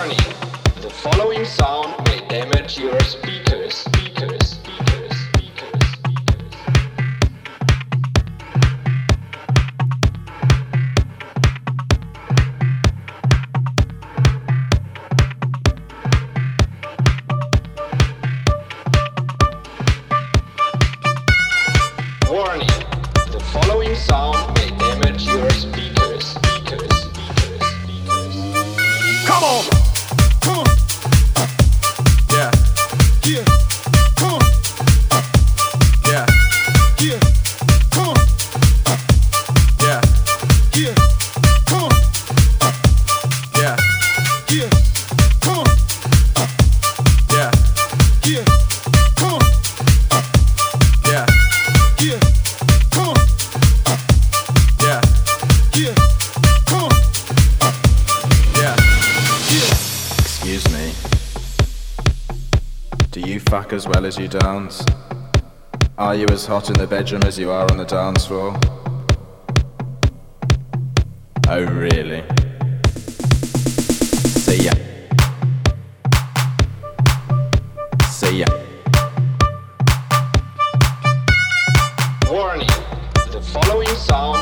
Warning. The following sound may damage your speakers. Speakers. Speakers. Speakers. Speakers. Warning. The following sound may you fuck as well as you dance? Are you as hot in the bedroom as you are on the dance floor? Oh, really? See ya. See ya. Warning. The following sound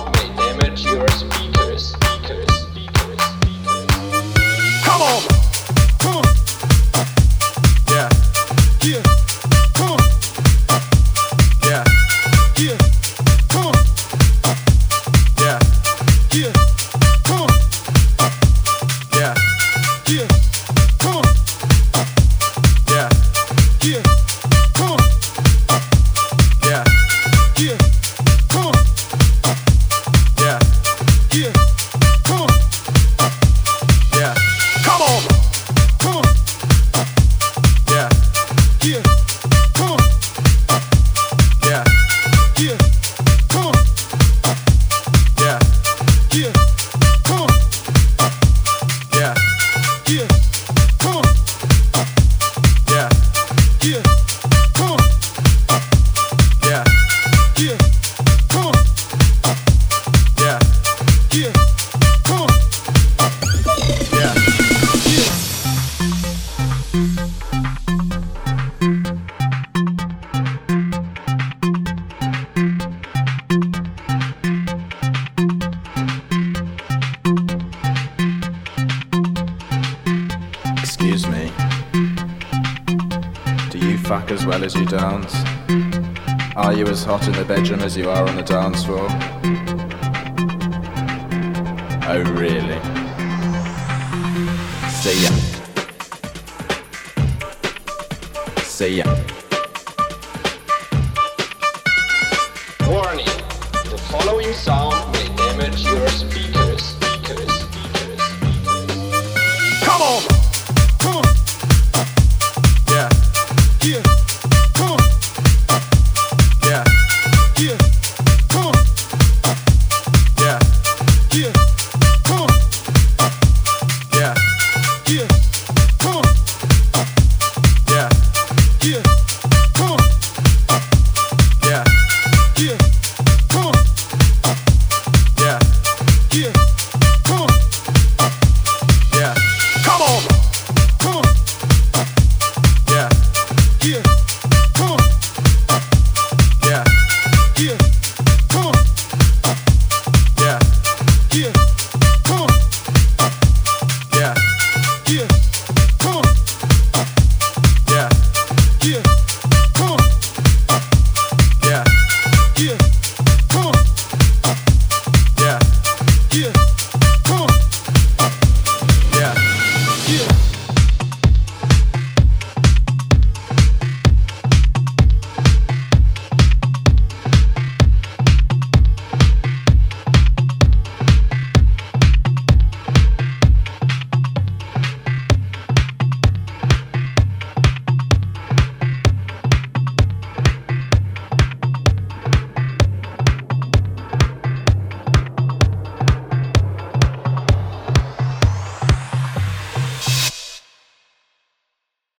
Excuse me. Do you fuck as well as you dance? Are you as hot in the bedroom as you are on the dance floor? Oh, really? See ya. See ya. Warning. The following sound may damage your speakers. Speakers. Speakers. Speakers. Come on.